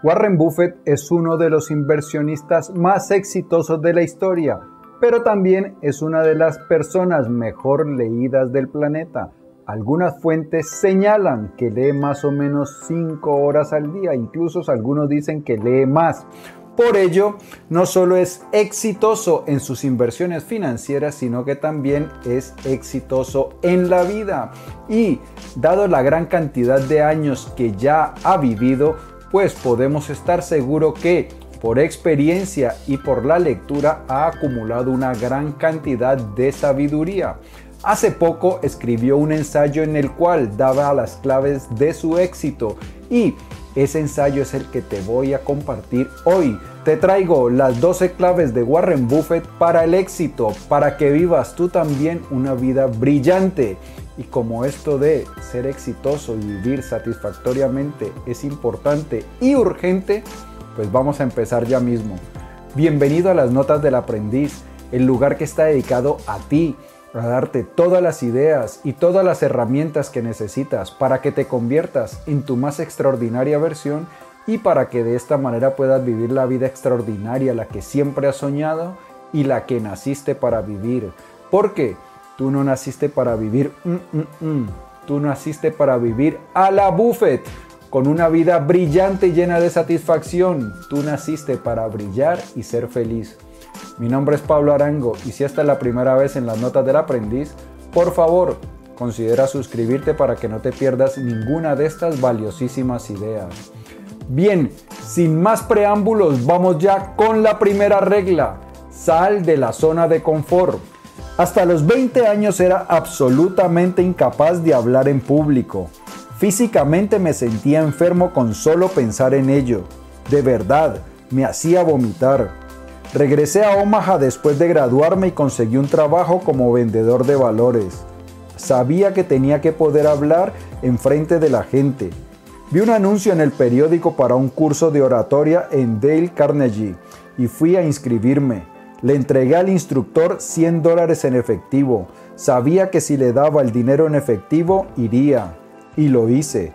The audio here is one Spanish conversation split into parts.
Warren Buffett es uno de los inversionistas más exitosos de la historia, pero también es una de las personas mejor leídas del planeta. Algunas fuentes señalan que lee más o menos 5 horas al día, incluso algunos dicen que lee más. Por ello, no solo es exitoso en sus inversiones financieras, sino que también es exitoso en la vida. Y dado la gran cantidad de años que ya ha vivido, pues podemos estar seguros que por experiencia y por la lectura ha acumulado una gran cantidad de sabiduría. Hace poco escribió un ensayo en el cual daba las claves de su éxito y ese ensayo es el que te voy a compartir hoy. Te traigo las 12 claves de Warren Buffett para el éxito, para que vivas tú también una vida brillante. Y como esto de ser exitoso y vivir satisfactoriamente es importante y urgente, pues vamos a empezar ya mismo. Bienvenido a las Notas del Aprendiz, el lugar que está dedicado a ti, a darte todas las ideas y todas las herramientas que necesitas para que te conviertas en tu más extraordinaria versión y para que de esta manera puedas vivir la vida extraordinaria, la que siempre has soñado y la que naciste para vivir. Porque tú no naciste para vivir, mm, mm, mm. tú naciste para vivir a la buffet, con una vida brillante y llena de satisfacción. Tú naciste para brillar y ser feliz. Mi nombre es Pablo Arango y si esta es la primera vez en las notas del aprendiz, por favor, considera suscribirte para que no te pierdas ninguna de estas valiosísimas ideas. Bien, sin más preámbulos, vamos ya con la primera regla. Sal de la zona de confort. Hasta los 20 años era absolutamente incapaz de hablar en público. Físicamente me sentía enfermo con solo pensar en ello. De verdad, me hacía vomitar. Regresé a Omaha después de graduarme y conseguí un trabajo como vendedor de valores. Sabía que tenía que poder hablar en frente de la gente. Vi un anuncio en el periódico para un curso de oratoria en Dale Carnegie y fui a inscribirme. Le entregué al instructor 100 dólares en efectivo. Sabía que si le daba el dinero en efectivo, iría. Y lo hice.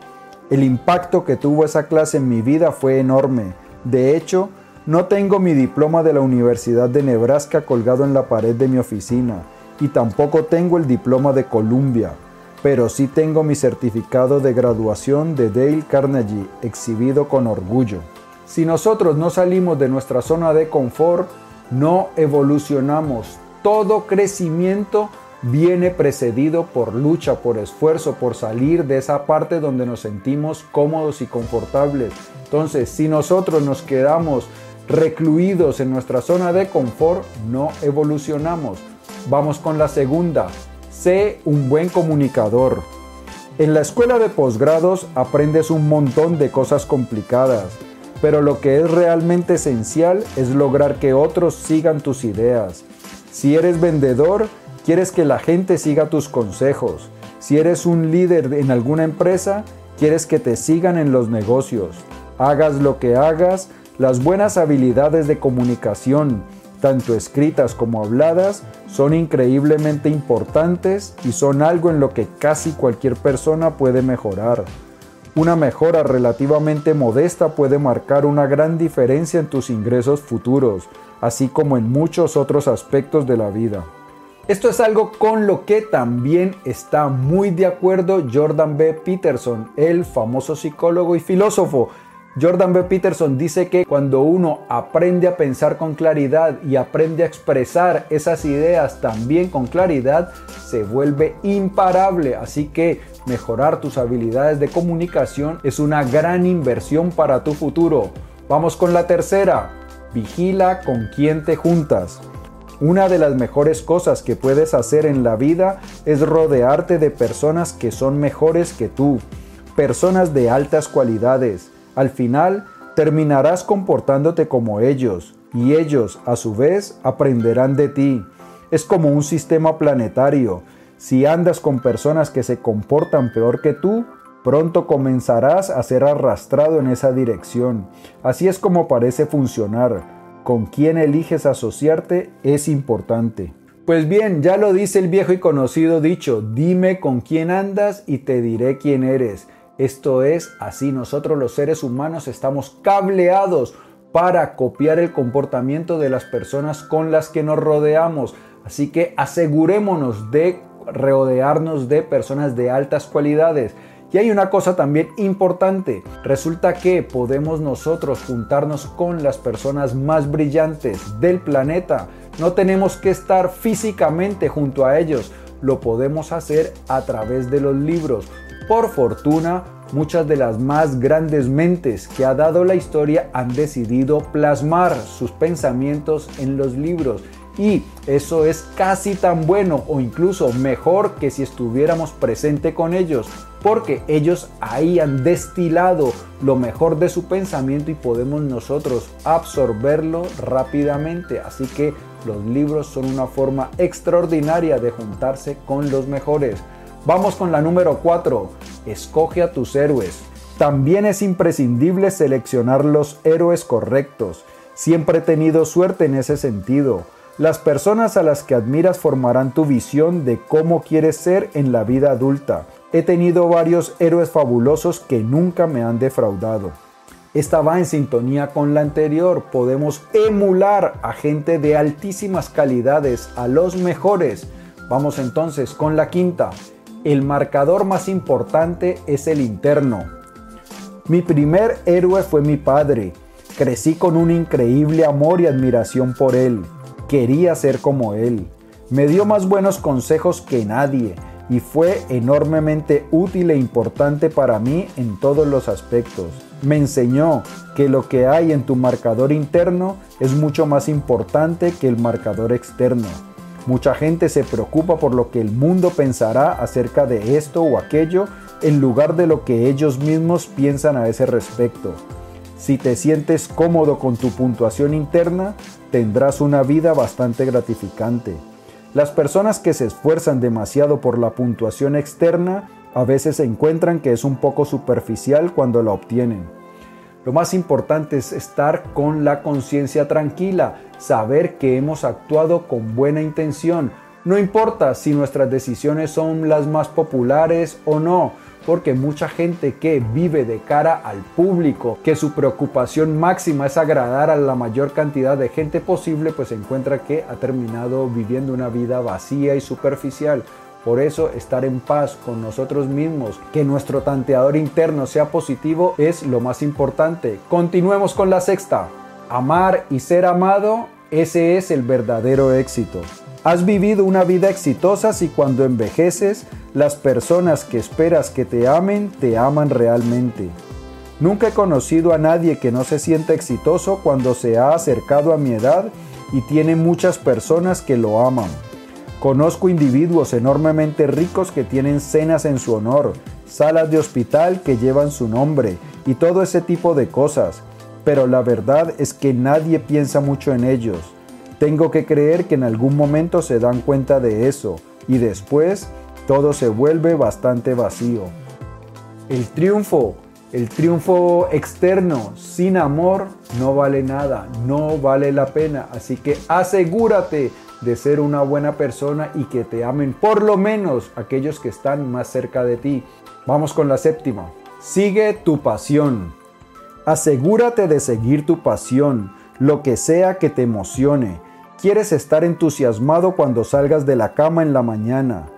El impacto que tuvo esa clase en mi vida fue enorme. De hecho, no tengo mi diploma de la Universidad de Nebraska colgado en la pared de mi oficina y tampoco tengo el diploma de Columbia, pero sí tengo mi certificado de graduación de Dale Carnegie exhibido con orgullo. Si nosotros no salimos de nuestra zona de confort, no evolucionamos. Todo crecimiento viene precedido por lucha, por esfuerzo, por salir de esa parte donde nos sentimos cómodos y confortables. Entonces, si nosotros nos quedamos recluidos en nuestra zona de confort, no evolucionamos. Vamos con la segunda. Sé un buen comunicador. En la escuela de posgrados aprendes un montón de cosas complicadas, pero lo que es realmente esencial es lograr que otros sigan tus ideas. Si eres vendedor, quieres que la gente siga tus consejos. Si eres un líder en alguna empresa, quieres que te sigan en los negocios. Hagas lo que hagas, las buenas habilidades de comunicación, tanto escritas como habladas, son increíblemente importantes y son algo en lo que casi cualquier persona puede mejorar. Una mejora relativamente modesta puede marcar una gran diferencia en tus ingresos futuros, así como en muchos otros aspectos de la vida. Esto es algo con lo que también está muy de acuerdo Jordan B. Peterson, el famoso psicólogo y filósofo, Jordan B. Peterson dice que cuando uno aprende a pensar con claridad y aprende a expresar esas ideas también con claridad, se vuelve imparable. Así que mejorar tus habilidades de comunicación es una gran inversión para tu futuro. Vamos con la tercera. Vigila con quién te juntas. Una de las mejores cosas que puedes hacer en la vida es rodearte de personas que son mejores que tú, personas de altas cualidades al final terminarás comportándote como ellos y ellos a su vez aprenderán de ti. Es como un sistema planetario. Si andas con personas que se comportan peor que tú, pronto comenzarás a ser arrastrado en esa dirección. Así es como parece funcionar. Con quién eliges asociarte es importante. Pues bien, ya lo dice el viejo y conocido dicho, dime con quién andas y te diré quién eres. Esto es, así nosotros los seres humanos estamos cableados para copiar el comportamiento de las personas con las que nos rodeamos. Así que asegurémonos de rodearnos de personas de altas cualidades. Y hay una cosa también importante. Resulta que podemos nosotros juntarnos con las personas más brillantes del planeta. No tenemos que estar físicamente junto a ellos. Lo podemos hacer a través de los libros. Por fortuna, muchas de las más grandes mentes que ha dado la historia han decidido plasmar sus pensamientos en los libros y eso es casi tan bueno o incluso mejor que si estuviéramos presente con ellos, porque ellos ahí han destilado lo mejor de su pensamiento y podemos nosotros absorberlo rápidamente. Así que los libros son una forma extraordinaria de juntarse con los mejores. Vamos con la número 4. Escoge a tus héroes. También es imprescindible seleccionar los héroes correctos. Siempre he tenido suerte en ese sentido. Las personas a las que admiras formarán tu visión de cómo quieres ser en la vida adulta. He tenido varios héroes fabulosos que nunca me han defraudado. Esta va en sintonía con la anterior. Podemos emular a gente de altísimas calidades, a los mejores. Vamos entonces con la quinta. El marcador más importante es el interno. Mi primer héroe fue mi padre. Crecí con un increíble amor y admiración por él. Quería ser como él. Me dio más buenos consejos que nadie y fue enormemente útil e importante para mí en todos los aspectos. Me enseñó que lo que hay en tu marcador interno es mucho más importante que el marcador externo. Mucha gente se preocupa por lo que el mundo pensará acerca de esto o aquello en lugar de lo que ellos mismos piensan a ese respecto. Si te sientes cómodo con tu puntuación interna, tendrás una vida bastante gratificante. Las personas que se esfuerzan demasiado por la puntuación externa a veces encuentran que es un poco superficial cuando la obtienen. Lo más importante es estar con la conciencia tranquila, saber que hemos actuado con buena intención. No importa si nuestras decisiones son las más populares o no, porque mucha gente que vive de cara al público, que su preocupación máxima es agradar a la mayor cantidad de gente posible, pues encuentra que ha terminado viviendo una vida vacía y superficial. Por eso estar en paz con nosotros mismos, que nuestro tanteador interno sea positivo es lo más importante. Continuemos con la sexta. Amar y ser amado, ese es el verdadero éxito. Has vivido una vida exitosa si cuando envejeces las personas que esperas que te amen te aman realmente. Nunca he conocido a nadie que no se sienta exitoso cuando se ha acercado a mi edad y tiene muchas personas que lo aman. Conozco individuos enormemente ricos que tienen cenas en su honor, salas de hospital que llevan su nombre y todo ese tipo de cosas, pero la verdad es que nadie piensa mucho en ellos. Tengo que creer que en algún momento se dan cuenta de eso y después todo se vuelve bastante vacío. El triunfo, el triunfo externo sin amor no vale nada, no vale la pena. Así que asegúrate de ser una buena persona y que te amen por lo menos aquellos que están más cerca de ti. Vamos con la séptima. Sigue tu pasión. Asegúrate de seguir tu pasión, lo que sea que te emocione Quieres estar entusiasmado cuando salgas de la cama en la mañana.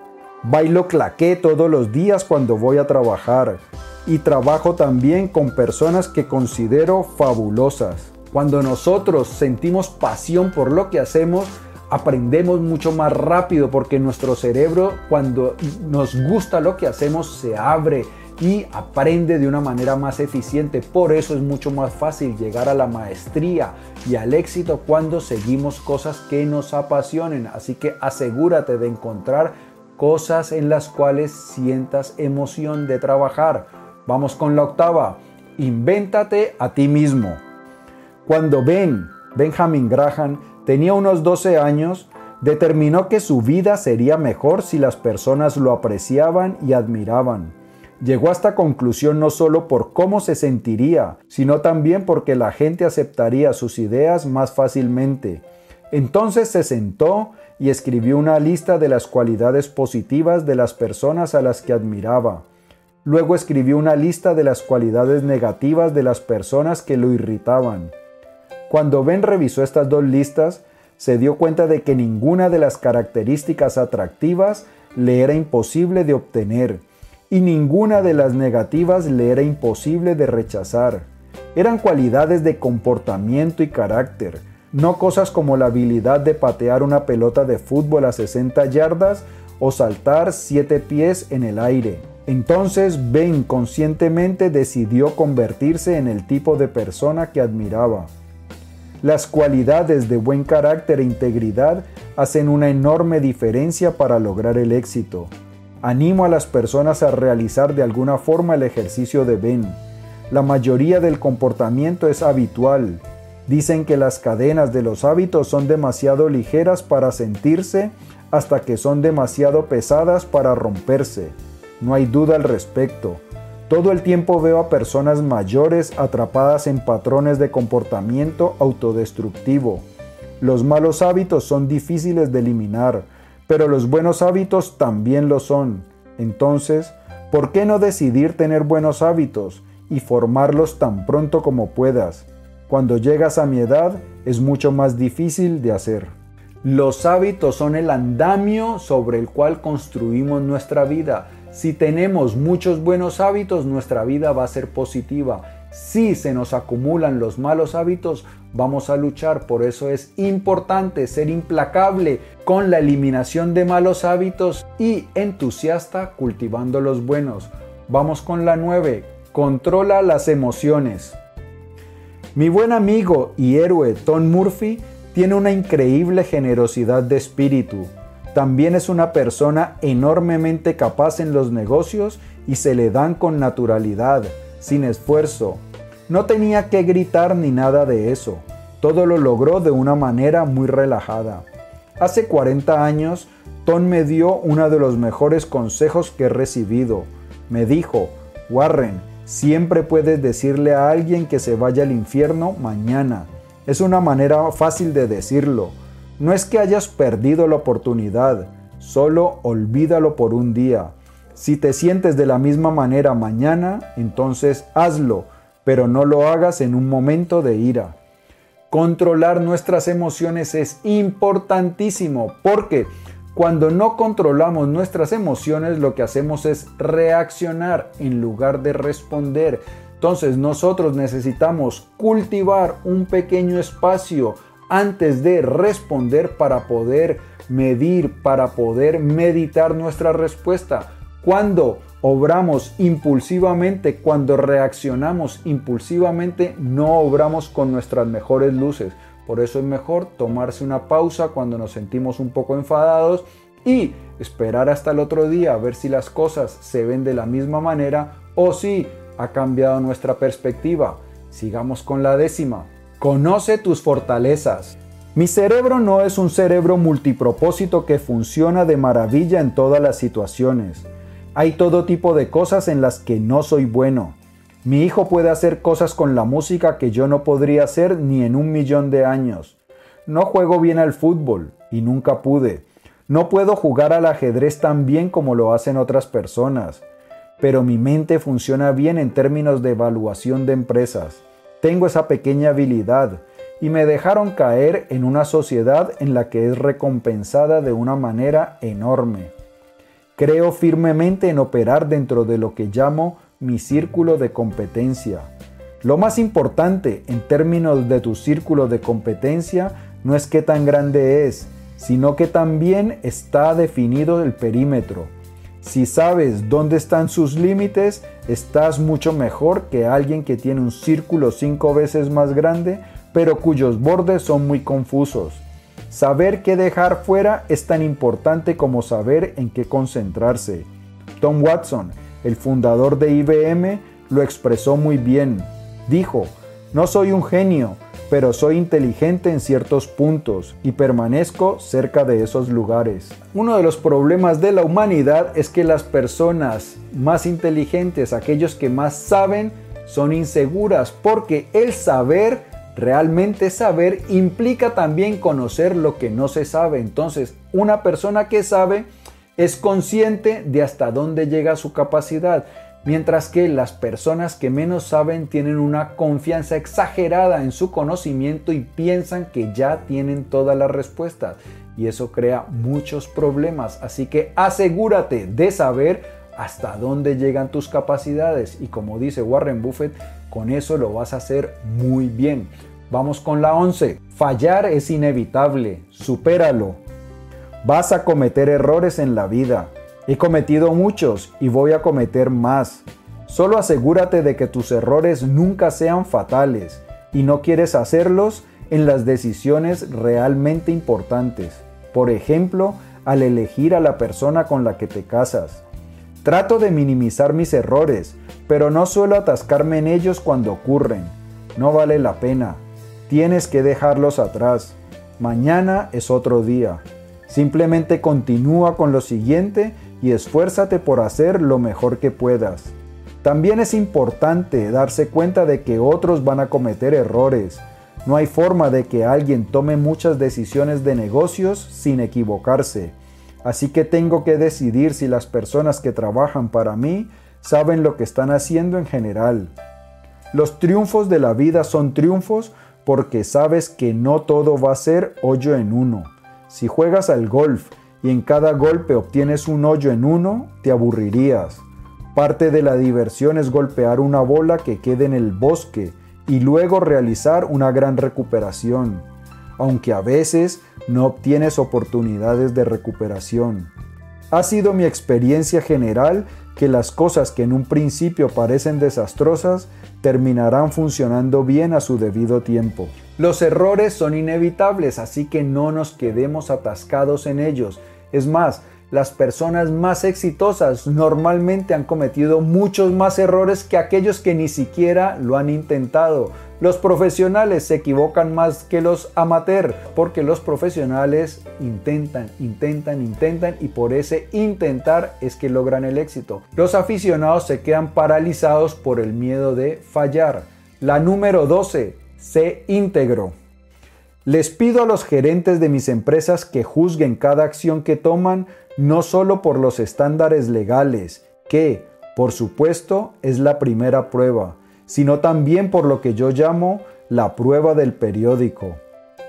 Bailo claqué todos los días cuando voy a trabajar. Y trabajo también con personas que considero fabulosas. Cuando nosotros sentimos pasión por lo que hacemos, aprendemos mucho más rápido porque nuestro cerebro cuando nos gusta lo que hacemos se abre y aprende de una manera más eficiente. Por eso es mucho más fácil llegar a la maestría y al éxito cuando seguimos cosas que nos apasionen. Así que asegúrate de encontrar cosas en las cuales sientas emoción de trabajar. Vamos con la octava. Invéntate a ti mismo. Cuando Ben, Benjamin Graham, tenía unos 12 años, determinó que su vida sería mejor si las personas lo apreciaban y admiraban. Llegó a esta conclusión no solo por cómo se sentiría, sino también porque la gente aceptaría sus ideas más fácilmente. Entonces se sentó y escribió una lista de las cualidades positivas de las personas a las que admiraba. Luego escribió una lista de las cualidades negativas de las personas que lo irritaban. Cuando Ben revisó estas dos listas, se dio cuenta de que ninguna de las características atractivas le era imposible de obtener y ninguna de las negativas le era imposible de rechazar. Eran cualidades de comportamiento y carácter, no cosas como la habilidad de patear una pelota de fútbol a 60 yardas o saltar 7 pies en el aire. Entonces Ben conscientemente decidió convertirse en el tipo de persona que admiraba. Las cualidades de buen carácter e integridad hacen una enorme diferencia para lograr el éxito. Animo a las personas a realizar de alguna forma el ejercicio de Ben. La mayoría del comportamiento es habitual. Dicen que las cadenas de los hábitos son demasiado ligeras para sentirse hasta que son demasiado pesadas para romperse. No hay duda al respecto. Todo el tiempo veo a personas mayores atrapadas en patrones de comportamiento autodestructivo. Los malos hábitos son difíciles de eliminar, pero los buenos hábitos también lo son. Entonces, ¿por qué no decidir tener buenos hábitos y formarlos tan pronto como puedas? Cuando llegas a mi edad es mucho más difícil de hacer. Los hábitos son el andamio sobre el cual construimos nuestra vida. Si tenemos muchos buenos hábitos, nuestra vida va a ser positiva. Si se nos acumulan los malos hábitos, vamos a luchar. Por eso es importante ser implacable con la eliminación de malos hábitos y entusiasta cultivando los buenos. Vamos con la 9. Controla las emociones. Mi buen amigo y héroe Tom Murphy tiene una increíble generosidad de espíritu. También es una persona enormemente capaz en los negocios y se le dan con naturalidad, sin esfuerzo. No tenía que gritar ni nada de eso. Todo lo logró de una manera muy relajada. Hace 40 años, Tom me dio uno de los mejores consejos que he recibido. Me dijo, Warren, siempre puedes decirle a alguien que se vaya al infierno mañana. Es una manera fácil de decirlo. No es que hayas perdido la oportunidad, solo olvídalo por un día. Si te sientes de la misma manera mañana, entonces hazlo, pero no lo hagas en un momento de ira. Controlar nuestras emociones es importantísimo porque cuando no controlamos nuestras emociones lo que hacemos es reaccionar en lugar de responder. Entonces nosotros necesitamos cultivar un pequeño espacio antes de responder para poder medir, para poder meditar nuestra respuesta. Cuando obramos impulsivamente, cuando reaccionamos impulsivamente, no obramos con nuestras mejores luces. Por eso es mejor tomarse una pausa cuando nos sentimos un poco enfadados y esperar hasta el otro día a ver si las cosas se ven de la misma manera o si ha cambiado nuestra perspectiva. Sigamos con la décima. Conoce tus fortalezas. Mi cerebro no es un cerebro multipropósito que funciona de maravilla en todas las situaciones. Hay todo tipo de cosas en las que no soy bueno. Mi hijo puede hacer cosas con la música que yo no podría hacer ni en un millón de años. No juego bien al fútbol y nunca pude. No puedo jugar al ajedrez tan bien como lo hacen otras personas pero mi mente funciona bien en términos de evaluación de empresas. Tengo esa pequeña habilidad y me dejaron caer en una sociedad en la que es recompensada de una manera enorme. Creo firmemente en operar dentro de lo que llamo mi círculo de competencia. Lo más importante en términos de tu círculo de competencia no es qué tan grande es, sino que también está definido el perímetro. Si sabes dónde están sus límites, estás mucho mejor que alguien que tiene un círculo cinco veces más grande, pero cuyos bordes son muy confusos. Saber qué dejar fuera es tan importante como saber en qué concentrarse. Tom Watson, el fundador de IBM, lo expresó muy bien. Dijo, no soy un genio, pero soy inteligente en ciertos puntos y permanezco cerca de esos lugares. Uno de los problemas de la humanidad es que las personas más inteligentes, aquellos que más saben, son inseguras porque el saber, realmente saber, implica también conocer lo que no se sabe. Entonces, una persona que sabe es consciente de hasta dónde llega su capacidad. Mientras que las personas que menos saben tienen una confianza exagerada en su conocimiento y piensan que ya tienen todas las respuestas. Y eso crea muchos problemas, así que asegúrate de saber hasta dónde llegan tus capacidades y como dice Warren Buffett, con eso lo vas a hacer muy bien. Vamos con la 11. Fallar es inevitable, supéralo. Vas a cometer errores en la vida. He cometido muchos y voy a cometer más. Solo asegúrate de que tus errores nunca sean fatales y no quieres hacerlos en las decisiones realmente importantes. Por ejemplo, al elegir a la persona con la que te casas. Trato de minimizar mis errores, pero no suelo atascarme en ellos cuando ocurren. No vale la pena. Tienes que dejarlos atrás. Mañana es otro día. Simplemente continúa con lo siguiente y esfuérzate por hacer lo mejor que puedas. También es importante darse cuenta de que otros van a cometer errores. No hay forma de que alguien tome muchas decisiones de negocios sin equivocarse. Así que tengo que decidir si las personas que trabajan para mí saben lo que están haciendo en general. Los triunfos de la vida son triunfos porque sabes que no todo va a ser hoyo en uno. Si juegas al golf y en cada golpe obtienes un hoyo en uno, te aburrirías. Parte de la diversión es golpear una bola que quede en el bosque y luego realizar una gran recuperación aunque a veces no obtienes oportunidades de recuperación. Ha sido mi experiencia general que las cosas que en un principio parecen desastrosas terminarán funcionando bien a su debido tiempo. Los errores son inevitables, así que no nos quedemos atascados en ellos. Es más, las personas más exitosas normalmente han cometido muchos más errores que aquellos que ni siquiera lo han intentado. Los profesionales se equivocan más que los amateurs porque los profesionales intentan, intentan, intentan y por ese intentar es que logran el éxito. Los aficionados se quedan paralizados por el miedo de fallar. La número 12, sé íntegro. Les pido a los gerentes de mis empresas que juzguen cada acción que toman no solo por los estándares legales, que, por supuesto, es la primera prueba, sino también por lo que yo llamo la prueba del periódico.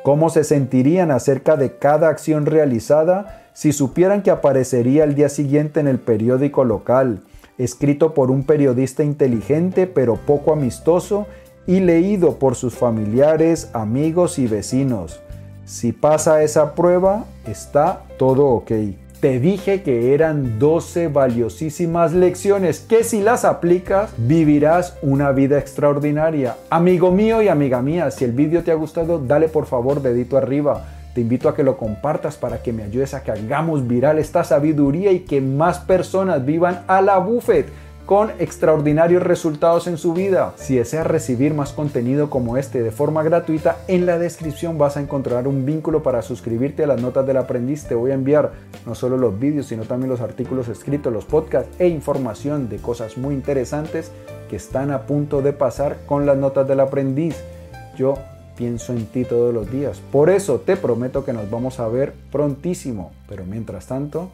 ¿Cómo se sentirían acerca de cada acción realizada si supieran que aparecería el día siguiente en el periódico local, escrito por un periodista inteligente pero poco amistoso y leído por sus familiares, amigos y vecinos? Si pasa esa prueba, está todo ok. Te dije que eran 12 valiosísimas lecciones que si las aplicas vivirás una vida extraordinaria. Amigo mío y amiga mía, si el vídeo te ha gustado, dale por favor dedito arriba. Te invito a que lo compartas para que me ayudes a que hagamos viral esta sabiduría y que más personas vivan a la buffet con extraordinarios resultados en su vida. Si deseas recibir más contenido como este de forma gratuita, en la descripción vas a encontrar un vínculo para suscribirte a las notas del aprendiz. Te voy a enviar no solo los vídeos, sino también los artículos escritos, los podcasts e información de cosas muy interesantes que están a punto de pasar con las notas del aprendiz. Yo pienso en ti todos los días. Por eso te prometo que nos vamos a ver prontísimo. Pero mientras tanto,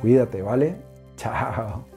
cuídate, ¿vale? Chao.